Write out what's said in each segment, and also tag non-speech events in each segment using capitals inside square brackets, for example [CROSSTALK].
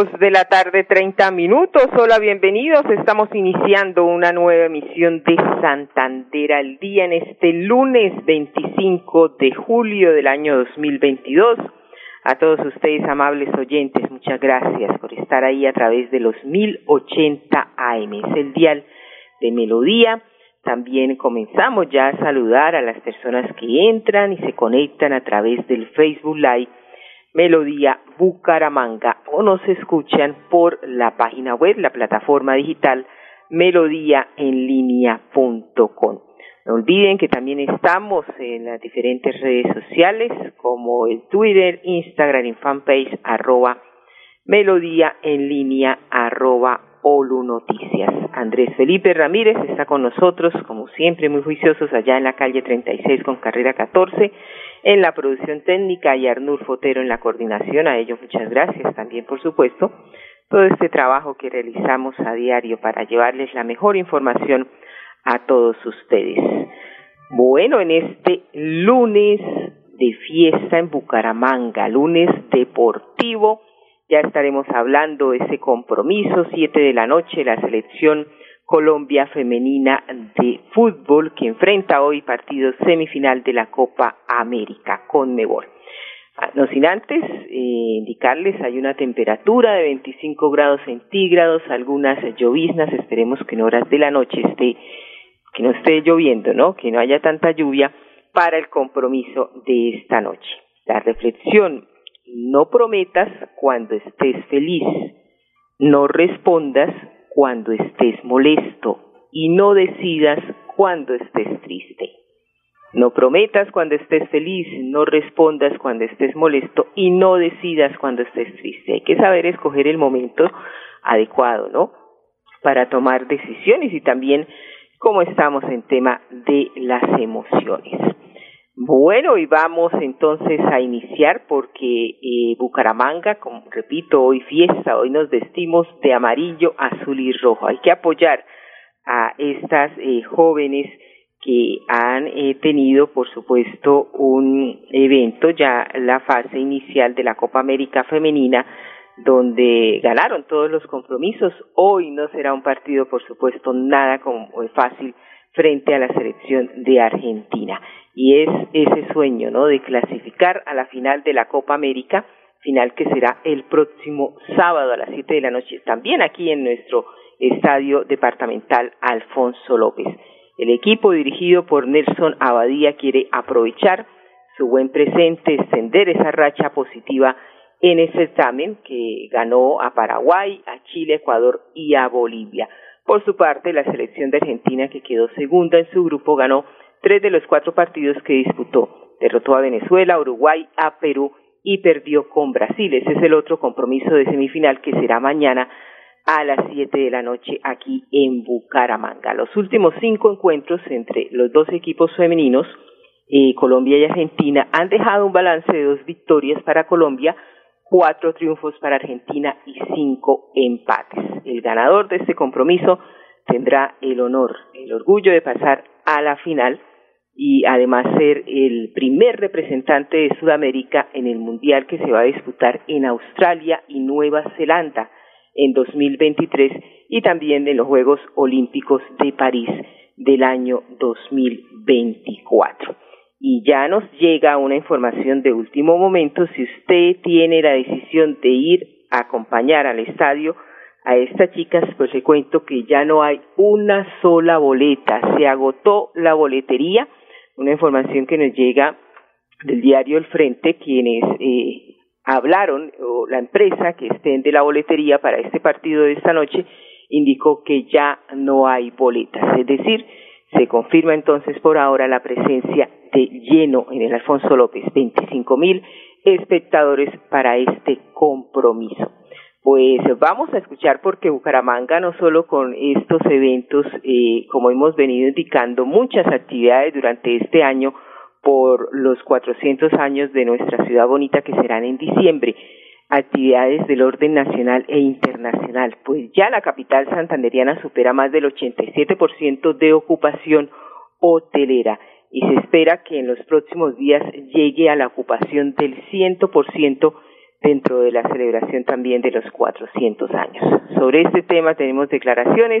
Dos de la tarde, treinta minutos. Hola, bienvenidos. Estamos iniciando una nueva emisión de Santander al día en este lunes 25 de julio del año 2022. A todos ustedes, amables oyentes, muchas gracias por estar ahí a través de los 1080 AM. Es el dial de Melodía. También comenzamos ya a saludar a las personas que entran y se conectan a través del Facebook Live Melodía Bucaramanga o nos escuchan por la página web, la plataforma digital melodíaenlínea.com. No olviden que también estamos en las diferentes redes sociales como el Twitter, Instagram y fanpage arroba melodía en línea arroba Olu. Andrés Felipe Ramírez está con nosotros, como siempre, muy juiciosos allá en la calle 36 con carrera 14 en la producción técnica y Arnur Fotero en la coordinación. A ellos muchas gracias también, por supuesto, todo este trabajo que realizamos a diario para llevarles la mejor información a todos ustedes. Bueno, en este lunes de fiesta en Bucaramanga, lunes deportivo, ya estaremos hablando de ese compromiso, siete de la noche, la selección Colombia femenina de fútbol que enfrenta hoy partido semifinal de la Copa América con Mebol. Ah, no sin antes eh, indicarles, hay una temperatura de 25 grados centígrados, algunas lloviznas, esperemos que en horas de la noche esté, que no esté lloviendo, ¿no? Que no haya tanta lluvia para el compromiso de esta noche. La reflexión, no prometas cuando estés feliz, no respondas cuando estés molesto y no decidas cuando estés triste. No prometas cuando estés feliz, no respondas cuando estés molesto y no decidas cuando estés triste. Hay que saber escoger el momento adecuado, ¿no? Para tomar decisiones y también como estamos en tema de las emociones. Bueno, y vamos entonces a iniciar porque eh, Bucaramanga, como repito, hoy fiesta, hoy nos vestimos de amarillo, azul y rojo. Hay que apoyar a estas eh, jóvenes que han eh, tenido, por supuesto, un evento, ya la fase inicial de la Copa América Femenina, donde ganaron todos los compromisos. Hoy no será un partido, por supuesto, nada como fácil frente a la selección de Argentina. Y es ese sueño, ¿no? De clasificar a la final de la Copa América, final que será el próximo sábado a las siete de la noche, también aquí en nuestro estadio departamental Alfonso López. El equipo dirigido por Nelson Abadía quiere aprovechar su buen presente, extender esa racha positiva en ese certamen que ganó a Paraguay, a Chile, Ecuador y a Bolivia. Por su parte, la selección de Argentina, que quedó segunda en su grupo, ganó tres de los cuatro partidos que disputó. Derrotó a Venezuela, Uruguay, a Perú y perdió con Brasil. Ese es el otro compromiso de semifinal que será mañana a las siete de la noche aquí en Bucaramanga. Los últimos cinco encuentros entre los dos equipos femeninos, eh, Colombia y Argentina, han dejado un balance de dos victorias para Colombia, cuatro triunfos para Argentina y cinco empates. El ganador de este compromiso tendrá el honor, el orgullo de pasar a la final y además ser el primer representante de Sudamérica en el Mundial que se va a disputar en Australia y Nueva Zelanda en 2023 y también en los Juegos Olímpicos de París del año 2024. Y ya nos llega una información de último momento. Si usted tiene la decisión de ir a acompañar al estadio a estas chicas, pues le cuento que ya no hay una sola boleta. Se agotó la boletería. Una información que nos llega del diario El Frente, quienes eh, hablaron, o la empresa que estén de la boletería para este partido de esta noche, indicó que ya no hay boletas. Es decir, se confirma entonces por ahora la presencia de lleno en el Alfonso López, 25 mil espectadores para este compromiso. Pues vamos a escuchar porque Bucaramanga no solo con estos eventos, eh, como hemos venido indicando, muchas actividades durante este año por los 400 años de nuestra ciudad bonita que serán en diciembre, actividades del orden nacional e internacional, pues ya la capital santanderiana supera más del 87% de ocupación hotelera y se espera que en los próximos días llegue a la ocupación del 100% dentro de la celebración también de los 400 años. Sobre este tema tenemos declaraciones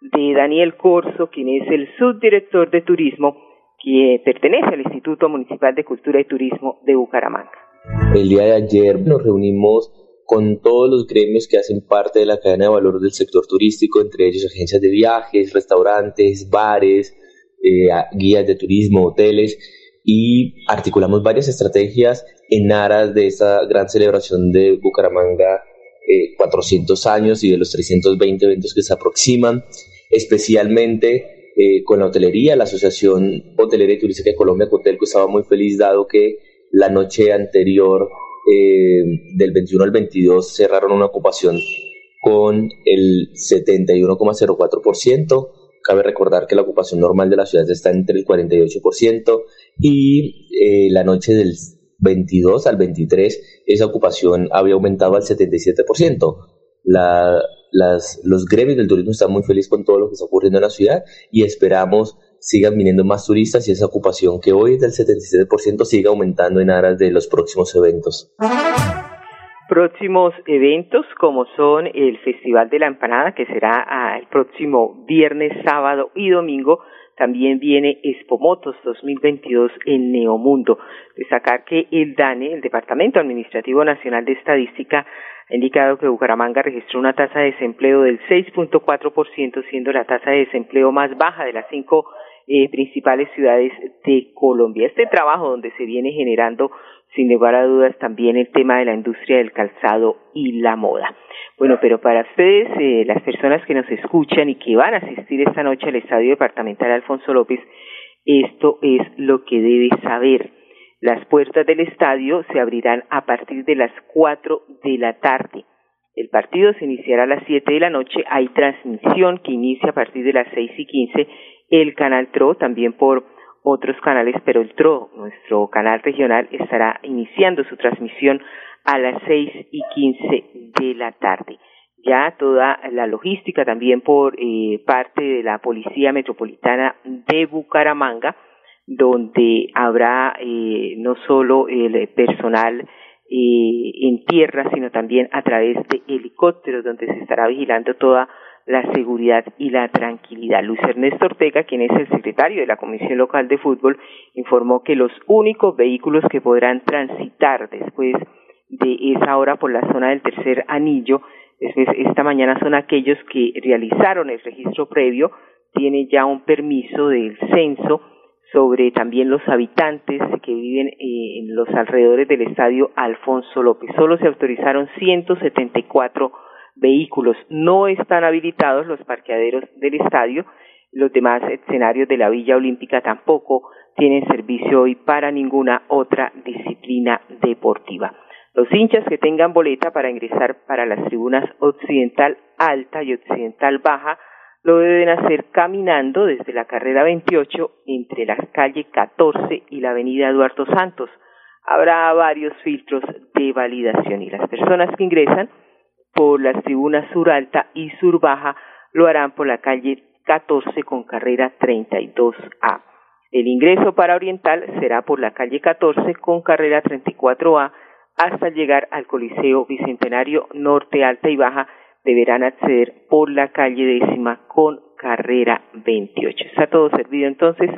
de Daniel Corso, quien es el subdirector de turismo que pertenece al Instituto Municipal de Cultura y Turismo de Bucaramanga. El día de ayer nos reunimos con todos los gremios que hacen parte de la cadena de valor del sector turístico, entre ellos agencias de viajes, restaurantes, bares, eh, guías de turismo, hoteles, y articulamos varias estrategias en aras de esta gran celebración de Bucaramanga, 400 eh, años y de los 320 eventos que se aproximan, especialmente eh, con la hotelería, la Asociación Hotelera y Turística de Colombia, Cotelco, estaba muy feliz dado que la noche anterior, eh, del 21 al 22, cerraron una ocupación con el 71,04%. Cabe recordar que la ocupación normal de la ciudad está entre el 48% y eh, la noche del 22 al 23 esa ocupación había aumentado al 77%. La, las, los gremios del turismo están muy felices con todo lo que está ocurriendo en la ciudad y esperamos sigan viniendo más turistas y esa ocupación que hoy es del 77% siga aumentando en aras de los próximos eventos. Próximos eventos como son el Festival de la Empanada que será ah, el próximo viernes, sábado y domingo también viene Expomotos 2022 en Neomundo. Destacar que el DANE, el Departamento Administrativo Nacional de Estadística, ha indicado que Bucaramanga registró una tasa de desempleo del 6.4%, siendo la tasa de desempleo más baja de las cinco eh, principales ciudades de Colombia. Este trabajo donde se viene generando sin lugar a dudas también el tema de la industria del calzado y la moda. Bueno, pero para ustedes, eh, las personas que nos escuchan y que van a asistir esta noche al Estadio Departamental Alfonso López, esto es lo que debe saber. Las puertas del estadio se abrirán a partir de las cuatro de la tarde. El partido se iniciará a las siete de la noche. Hay transmisión que inicia a partir de las seis y quince. El canal TRO también por otros canales, pero el TRO, nuestro canal regional, estará iniciando su transmisión a las seis y quince de la tarde. Ya toda la logística también por eh, parte de la Policía Metropolitana de Bucaramanga, donde habrá eh, no solo el personal eh, en tierra, sino también a través de helicópteros, donde se estará vigilando toda la seguridad y la tranquilidad. Luis Ernesto Ortega, quien es el secretario de la Comisión Local de Fútbol, informó que los únicos vehículos que podrán transitar después de esa hora por la zona del tercer anillo, después esta mañana son aquellos que realizaron el registro previo, tiene ya un permiso del censo sobre también los habitantes que viven eh, en los alrededores del estadio Alfonso López. Solo se autorizaron 174 vehículos. No están habilitados los parqueaderos del estadio. Los demás escenarios de la Villa Olímpica tampoco tienen servicio hoy para ninguna otra disciplina deportiva. Los hinchas que tengan boleta para ingresar para las tribunas occidental alta y occidental baja lo deben hacer caminando desde la carrera 28 entre la calle 14 y la avenida Eduardo Santos. Habrá varios filtros de validación y las personas que ingresan por las tribunas sur alta y sur baja lo harán por la calle 14 con carrera 32A. El ingreso para Oriental será por la calle 14 con carrera 34A hasta llegar al Coliseo Bicentenario Norte, Alta y Baja. Deberán acceder por la calle décima con carrera 28. Está todo servido entonces.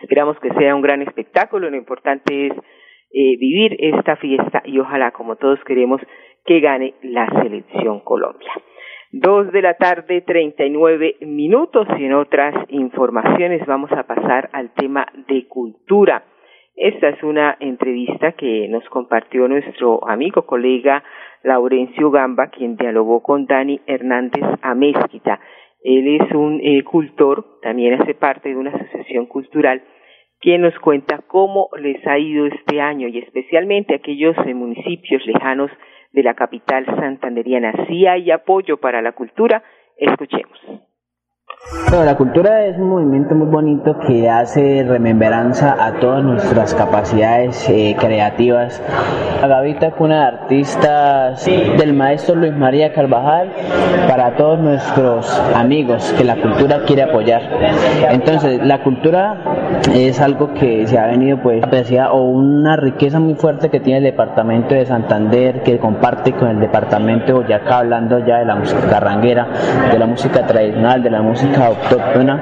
Esperamos que sea un gran espectáculo. Lo importante es eh, vivir esta fiesta y ojalá, como todos queremos, que gane la selección Colombia. Dos de la tarde, treinta y nueve minutos y en otras informaciones vamos a pasar al tema de cultura. Esta es una entrevista que nos compartió nuestro amigo, colega Laurencio Gamba, quien dialogó con Dani Hernández Amezquita. Él es un eh, cultor, también hace parte de una asociación cultural quien nos cuenta cómo les ha ido este año y especialmente aquellos municipios lejanos de la capital santanderiana. Si hay apoyo para la cultura, escuchemos. Bueno, la cultura es un movimiento muy bonito que hace remembranza a todas nuestras capacidades eh, creativas. La Gavita, cuna de artistas del maestro Luis María Carvajal, para todos nuestros amigos que la cultura quiere apoyar. Entonces, la cultura es algo que se ha venido, pues, decía, o una riqueza muy fuerte que tiene el departamento de Santander, que comparte con el departamento de Boyacá, hablando ya de la música carranguera, de la música tradicional, de la música autóctona,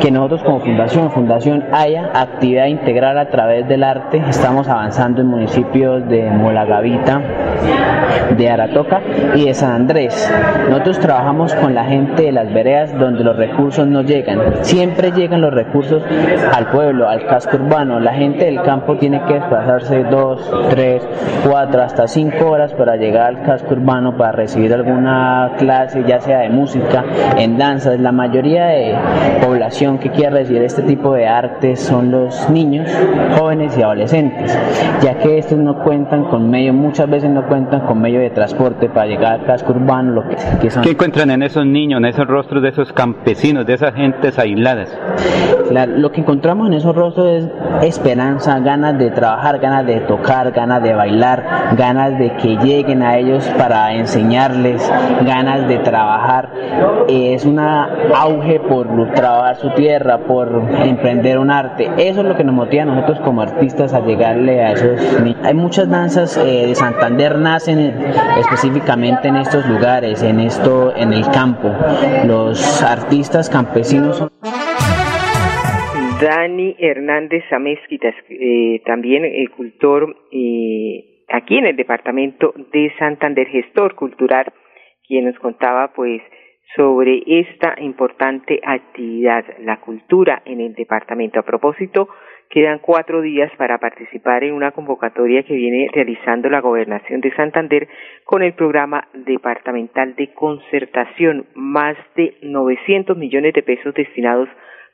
que nosotros como fundación, Fundación Haya, actividad integral a través del arte, estamos avanzando en municipios de Molagavita, de Aratoca y de San Andrés. Nosotros trabajamos con la gente de las veredas donde los recursos no llegan. Siempre llegan los recursos al pueblo, al casco urbano. La gente del campo tiene que desplazarse dos, tres, cuatro, hasta cinco horas para llegar al casco urbano para recibir alguna clase, ya sea de música, en danza. La mayoría de población que quiere recibir este tipo de arte son los niños, jóvenes y adolescentes, ya que estos no cuentan con medio, muchas veces no cuentan con medio de transporte para llegar al casco urbano, lo que, son. ¿Qué encuentran en esos niños, en esos rostros de esos campesinos, de esas gentes aisladas? lo que encontramos en esos rostros es esperanza, ganas de trabajar, ganas de tocar, ganas de bailar, ganas de que lleguen a ellos para enseñarles, ganas de trabajar. Es una auge por trabajar su tierra, por emprender un arte. Eso es lo que nos motiva a nosotros como artistas a llegarle a esos niños. Hay muchas danzas eh, de Santander nacen específicamente en estos lugares, en esto, en el campo. Los artistas campesinos son Dani Hernández Amezquitas, eh, también el cultor eh, aquí en el departamento de Santander, gestor cultural, quien nos contaba pues sobre esta importante actividad, la cultura en el departamento. A propósito, quedan cuatro días para participar en una convocatoria que viene realizando la Gobernación de Santander con el programa departamental de concertación, más de 900 millones de pesos destinados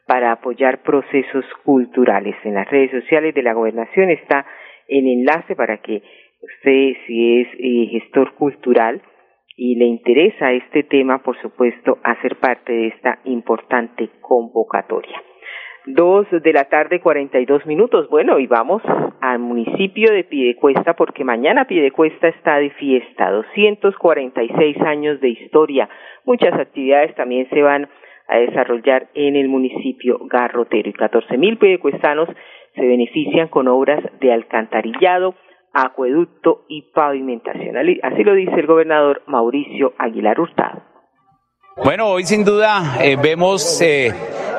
para apoyar procesos culturales. En las redes sociales de la Gobernación está el enlace para que usted, si es eh, gestor cultural, y le interesa este tema, por supuesto, hacer parte de esta importante convocatoria. Dos de la tarde, cuarenta y dos minutos. Bueno, y vamos al municipio de Piedecuesta porque mañana Piedecuesta está de fiesta. Doscientos cuarenta y seis años de historia. Muchas actividades también se van a desarrollar en el municipio garrotero y catorce mil piedecuestanos se benefician con obras de alcantarillado, acueducto y pavimentación. Así lo dice el gobernador Mauricio Aguilar Hurtado. Bueno, hoy sin duda eh, vemos eh,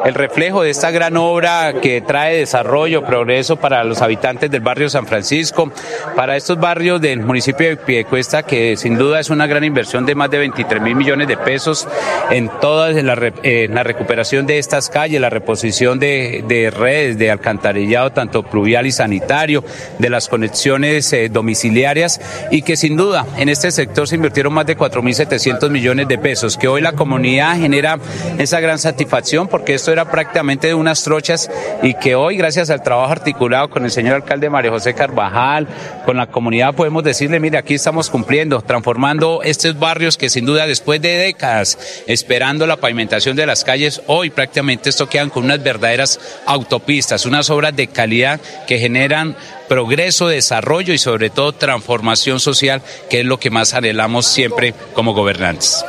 el reflejo de esta gran obra que trae desarrollo, progreso para los habitantes del barrio San Francisco, para estos barrios del municipio de Piedecuesta, que sin duda es una gran inversión de más de 23 mil millones de pesos en toda la, recuperación de estas calles, la reposición de, redes de alcantarillado, tanto pluvial y sanitario, de las conexiones eh, domiciliarias y que sin duda en este sector se invirtieron más de 4.700 millones de pesos, que hoy la comunidad genera esa gran satisfacción porque esto era prácticamente de unas trochas y que hoy, gracias al trabajo articulado con el señor alcalde María José Carvajal, con la comunidad, podemos decirle, mire, aquí estamos cumpliendo, transformando estos barrios que sin duda después de décadas esperando la pavimentación de las calles, hoy prácticamente esto quedan con unas verdaderas autopistas, unas obras de calidad que generan progreso, desarrollo y sobre todo transformación social, que es lo que más anhelamos siempre como gobernantes.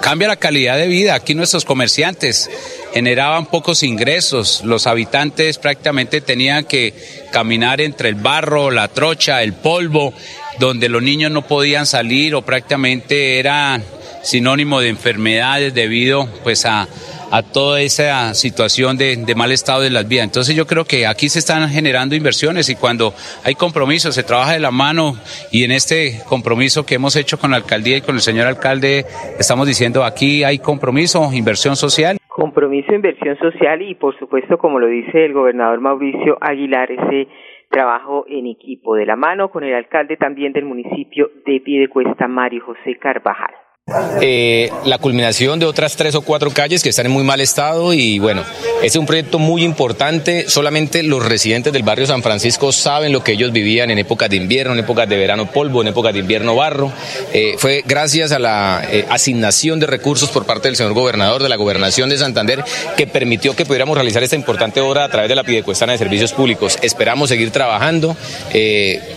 Cambia la calidad de vida. Aquí nuestros comerciantes generaban pocos ingresos. Los habitantes prácticamente tenían que caminar entre el barro, la trocha, el polvo, donde los niños no podían salir o prácticamente eran sinónimo de enfermedades debido pues a a toda esa situación de, mal estado de las vías. Entonces yo creo que aquí se están generando inversiones y cuando hay compromiso se trabaja de la mano y en este compromiso que hemos hecho con la alcaldía y con el señor alcalde estamos diciendo aquí hay compromiso, inversión social. Compromiso, inversión social y por supuesto como lo dice el gobernador Mauricio Aguilar ese trabajo en equipo de la mano con el alcalde también del municipio de Piedecuesta, Mario José Carvajal. Eh, la culminación de otras tres o cuatro calles que están en muy mal estado y bueno, es un proyecto muy importante. Solamente los residentes del barrio San Francisco saben lo que ellos vivían en épocas de invierno, en épocas de verano polvo, en épocas de invierno barro. Eh, fue gracias a la eh, asignación de recursos por parte del señor gobernador de la gobernación de Santander que permitió que pudiéramos realizar esta importante obra a través de la Pidecuestana de Servicios Públicos. Esperamos seguir trabajando,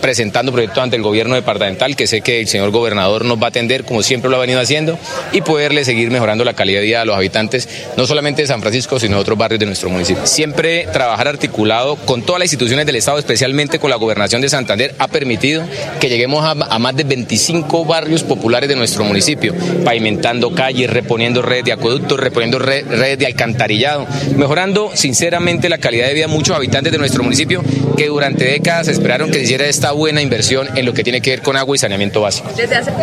presentando proyectos ante el gobierno departamental, que sé que el señor gobernador nos va a atender como siempre lo ha venido haciendo y poderle seguir mejorando la calidad de vida a los habitantes, no solamente de San Francisco, sino de otros barrios de nuestro municipio. Siempre trabajar articulado con todas las instituciones del Estado, especialmente con la gobernación de Santander, ha permitido que lleguemos a, más de 25 barrios populares de nuestro municipio, pavimentando calles, reponiendo redes de acueductos, reponiendo redes de alcantarillado, mejorando sinceramente la calidad de vida de muchos habitantes de nuestro municipio que durante décadas esperaron que se hiciera esta buena inversión en lo que tiene que ver con agua y saneamiento básico.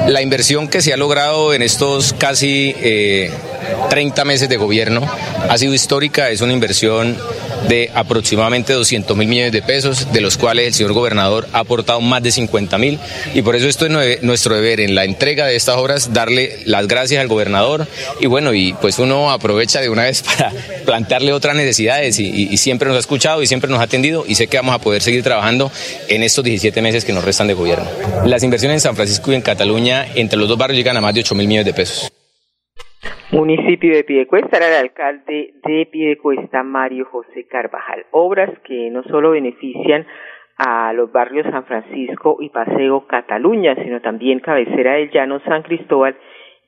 La inversión que se ha logrado en estos casi 30 eh, meses de gobierno ha sido histórica, es una inversión de aproximadamente 200 mil millones de pesos, de los cuales el señor gobernador ha aportado más de 50 mil. Y por eso esto es nuestro deber en la entrega de estas obras, darle las gracias al gobernador. Y bueno, y pues uno aprovecha de una vez [LAUGHS] para plantearle otras necesidades y, siempre nos ha escuchado y siempre nos ha atendido y sé que vamos a poder seguir trabajando en estos 17 meses que nos restan de gobierno. Las inversiones en San Francisco y en Cataluña entre los dos barrios llegan a más de 8 mil millones de pesos. Municipio de Piedecuesta era el alcalde de Piedecuesta, Mario José Carvajal. Obras que no solo benefician a los barrios San Francisco y Paseo Cataluña, sino también cabecera del Llano San Cristóbal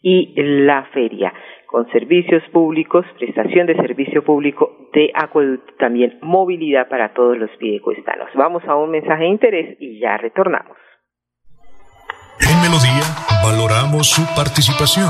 y la feria, con servicios públicos, prestación de servicio público de acueducto, también movilidad para todos los piedecuestanos. Vamos a un mensaje de interés y ya retornamos. En Melodía valoramos su participación.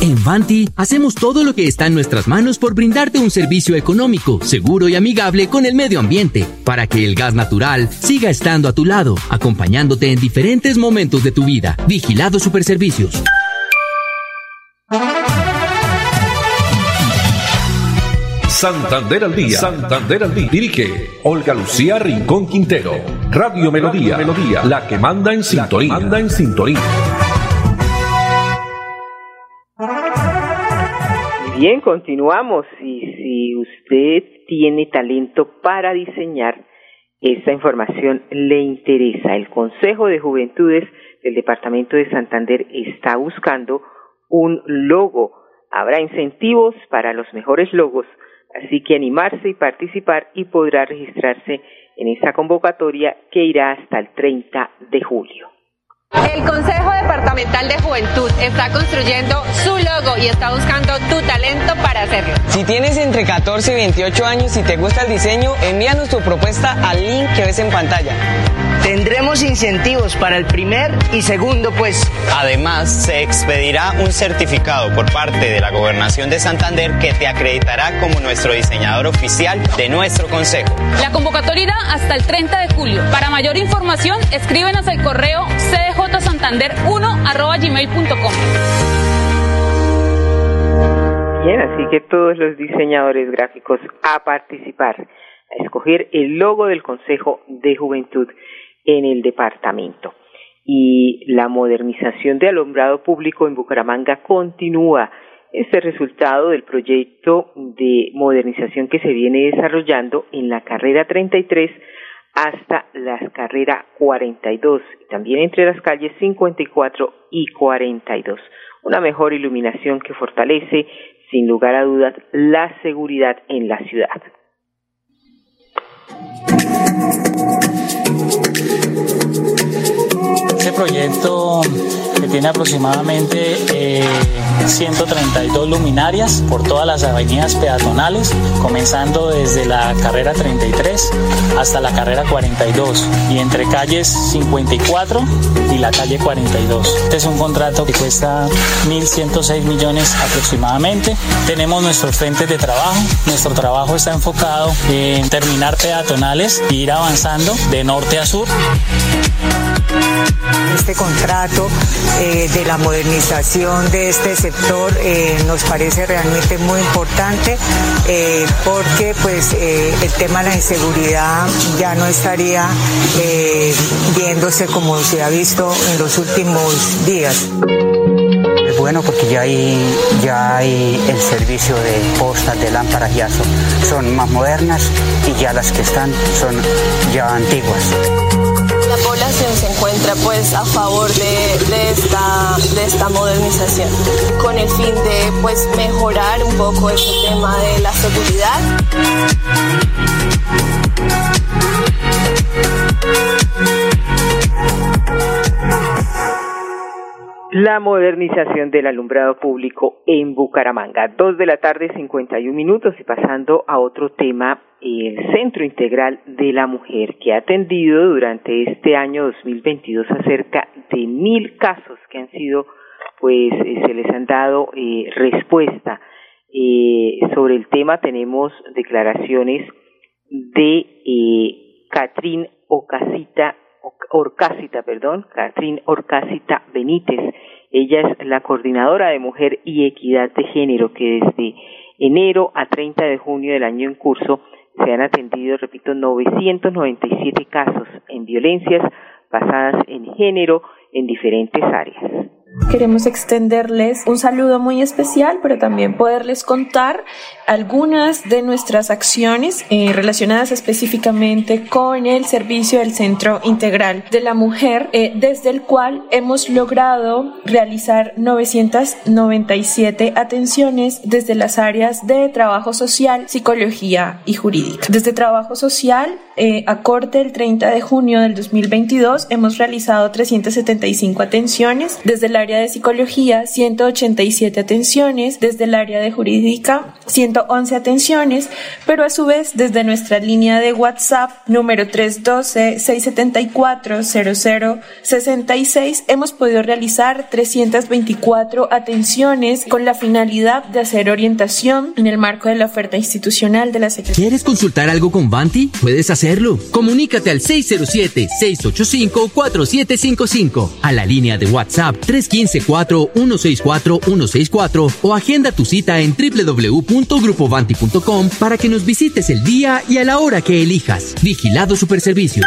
En Vanti hacemos todo lo que está en nuestras manos por brindarte un servicio económico, seguro y amigable con el medio ambiente, para que el gas natural siga estando a tu lado, acompañándote en diferentes momentos de tu vida. Vigilado Superservicios. Santander al día. Santander al día. Dirige Olga Lucía Rincón Quintero. Radio Melodía. Melodía. La que manda en sintonía. Manda en sintonía. Bien, continuamos. Y si usted tiene talento para diseñar, esta información le interesa. El Consejo de Juventudes del Departamento de Santander está buscando un logo. Habrá incentivos para los mejores logos, así que animarse y participar y podrá registrarse en esta convocatoria que irá hasta el 30 de julio. El Consejo Departamental de Juventud está construyendo su logo y está buscando tu talento para hacerlo. Si tienes entre 14 y 28 años y te gusta el diseño, envíanos tu propuesta al link que ves en pantalla. Tendremos incentivos para el primer y segundo puesto. Además, se expedirá un certificado por parte de la Gobernación de Santander que te acreditará como nuestro diseñador oficial de nuestro consejo. La convocatoria irá hasta el 30 de julio. Para mayor información, escríbenos al correo cdjsantander1@gmail.com. Bien, así que todos los diseñadores gráficos a participar, a escoger el logo del Consejo de Juventud en el departamento. Y la modernización de alumbrado público en Bucaramanga continúa. Este resultado del proyecto de modernización que se viene desarrollando en la carrera 33 hasta la carrera 42 y también entre las calles 54 y 42. Una mejor iluminación que fortalece, sin lugar a dudas, la seguridad en la ciudad. Este proyecto que tiene aproximadamente eh, 132 luminarias por todas las avenidas peatonales, comenzando desde la carrera 33 hasta la carrera 42 y entre calles 54 y la calle 42. Este es un contrato que cuesta 1.106 millones aproximadamente. Tenemos nuestros frentes de trabajo. Nuestro trabajo está enfocado en terminar peatonales e ir avanzando de norte a sur. Este contrato eh, de la modernización de este sector eh, nos parece realmente muy importante eh, porque pues el tema de la inseguridad ya no estaría viéndose como se ha visto en los últimos días. Es bueno porque ya hay, ya hay el servicio de postas de lámparas ya son, son más modernas y ya las que están son ya antiguas población se encuentra pues a favor de, esta, de esta modernización con el fin de pues mejorar un poco este tema de la seguridad. La modernización del alumbrado público en Bucaramanga. Dos de la tarde, 51 minutos y pasando a otro tema el Centro Integral de la Mujer, que ha atendido durante este año 2022 a cerca de mil casos que han sido, pues, eh, se les han dado eh, respuesta. Eh, sobre el tema tenemos declaraciones de eh, Catrín Ocasita, Orcásita, perdón, Catrín Orcásita Benítez. Ella es la coordinadora de Mujer y Equidad de Género que desde enero a 30 de junio del año en curso se han atendido, repito, 997 casos en violencias basadas en género en diferentes áreas. Queremos extenderles un saludo muy especial, pero también poderles contar algunas de nuestras acciones eh, relacionadas específicamente con el servicio del Centro Integral de la Mujer, eh, desde el cual hemos logrado realizar 997 atenciones desde las áreas de trabajo social, psicología y jurídica. Desde trabajo social, eh, a corte del 30 de junio del 2022, hemos realizado 375 atenciones. Desde el área de psicología, 187 atenciones. Desde el área de jurídica, 111 atenciones. Pero a su vez, desde nuestra línea de WhatsApp, número 312-674-0066, hemos podido realizar 324 atenciones con la finalidad de hacer orientación en el marco de la oferta institucional de la Secretaría. ¿Quieres consultar algo con Banti? Puedes hacer Comunícate al 607-685-4755, a la línea de WhatsApp 315-4164-164 o agenda tu cita en www.grupovanti.com para que nos visites el día y a la hora que elijas. Vigilado Superservicios.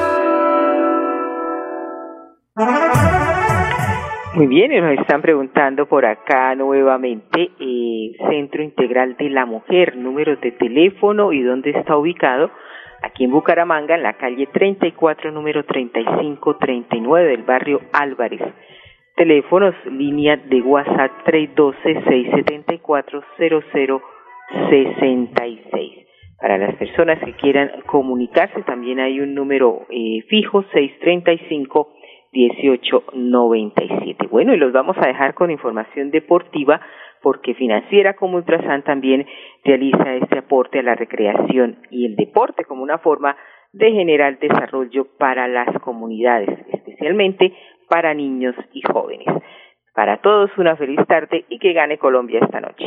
Muy bien, y nos están preguntando por acá nuevamente eh, Centro Integral de la Mujer, número de teléfono y dónde está ubicado. Aquí en Bucaramanga, en la calle 34, número 3539 del barrio Álvarez. Teléfonos, línea de WhatsApp 312-674-0066. Para las personas que quieran comunicarse, también hay un número eh, fijo 635 1897. Bueno, y los vamos a dejar con información deportiva porque Financiera como Ultrasan también realiza este aporte a la recreación y el deporte como una forma de generar desarrollo para las comunidades, especialmente para niños y jóvenes. Para todos una feliz tarde y que gane Colombia esta noche.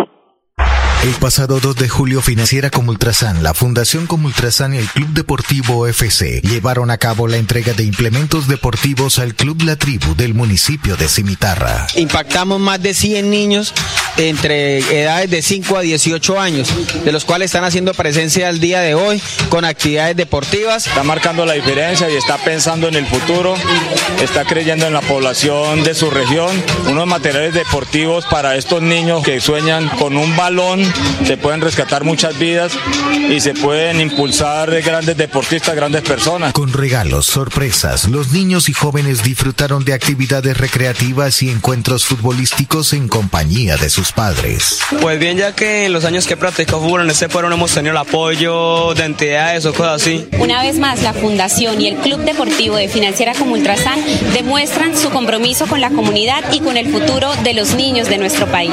El pasado 2 de julio, Financiera como Ultrasan, la Fundación como Ultrasan y el Club Deportivo FC llevaron a cabo la entrega de implementos deportivos al Club La Tribu del municipio de Cimitarra. Impactamos más de 100 niños entre edades de 5 a 18 años, de los cuales están haciendo presencia al día de hoy con actividades deportivas. Está marcando la diferencia y está pensando en el futuro, está creyendo en la población de su región, unos materiales deportivos para estos niños que sueñan con un balón, se pueden rescatar muchas vidas y se pueden impulsar grandes deportistas, grandes personas. Con regalos, sorpresas, los niños y jóvenes disfrutaron de actividades recreativas y encuentros futbolísticos en compañía de sus padres. Pues bien, ya que en los años que he practicado fútbol en este pueblo no hemos tenido el apoyo de entidades o cosas así. Una vez más, la Fundación y el Club Deportivo de Financiera como Ultrasan demuestran su compromiso con la comunidad y con el futuro de los niños de nuestro país.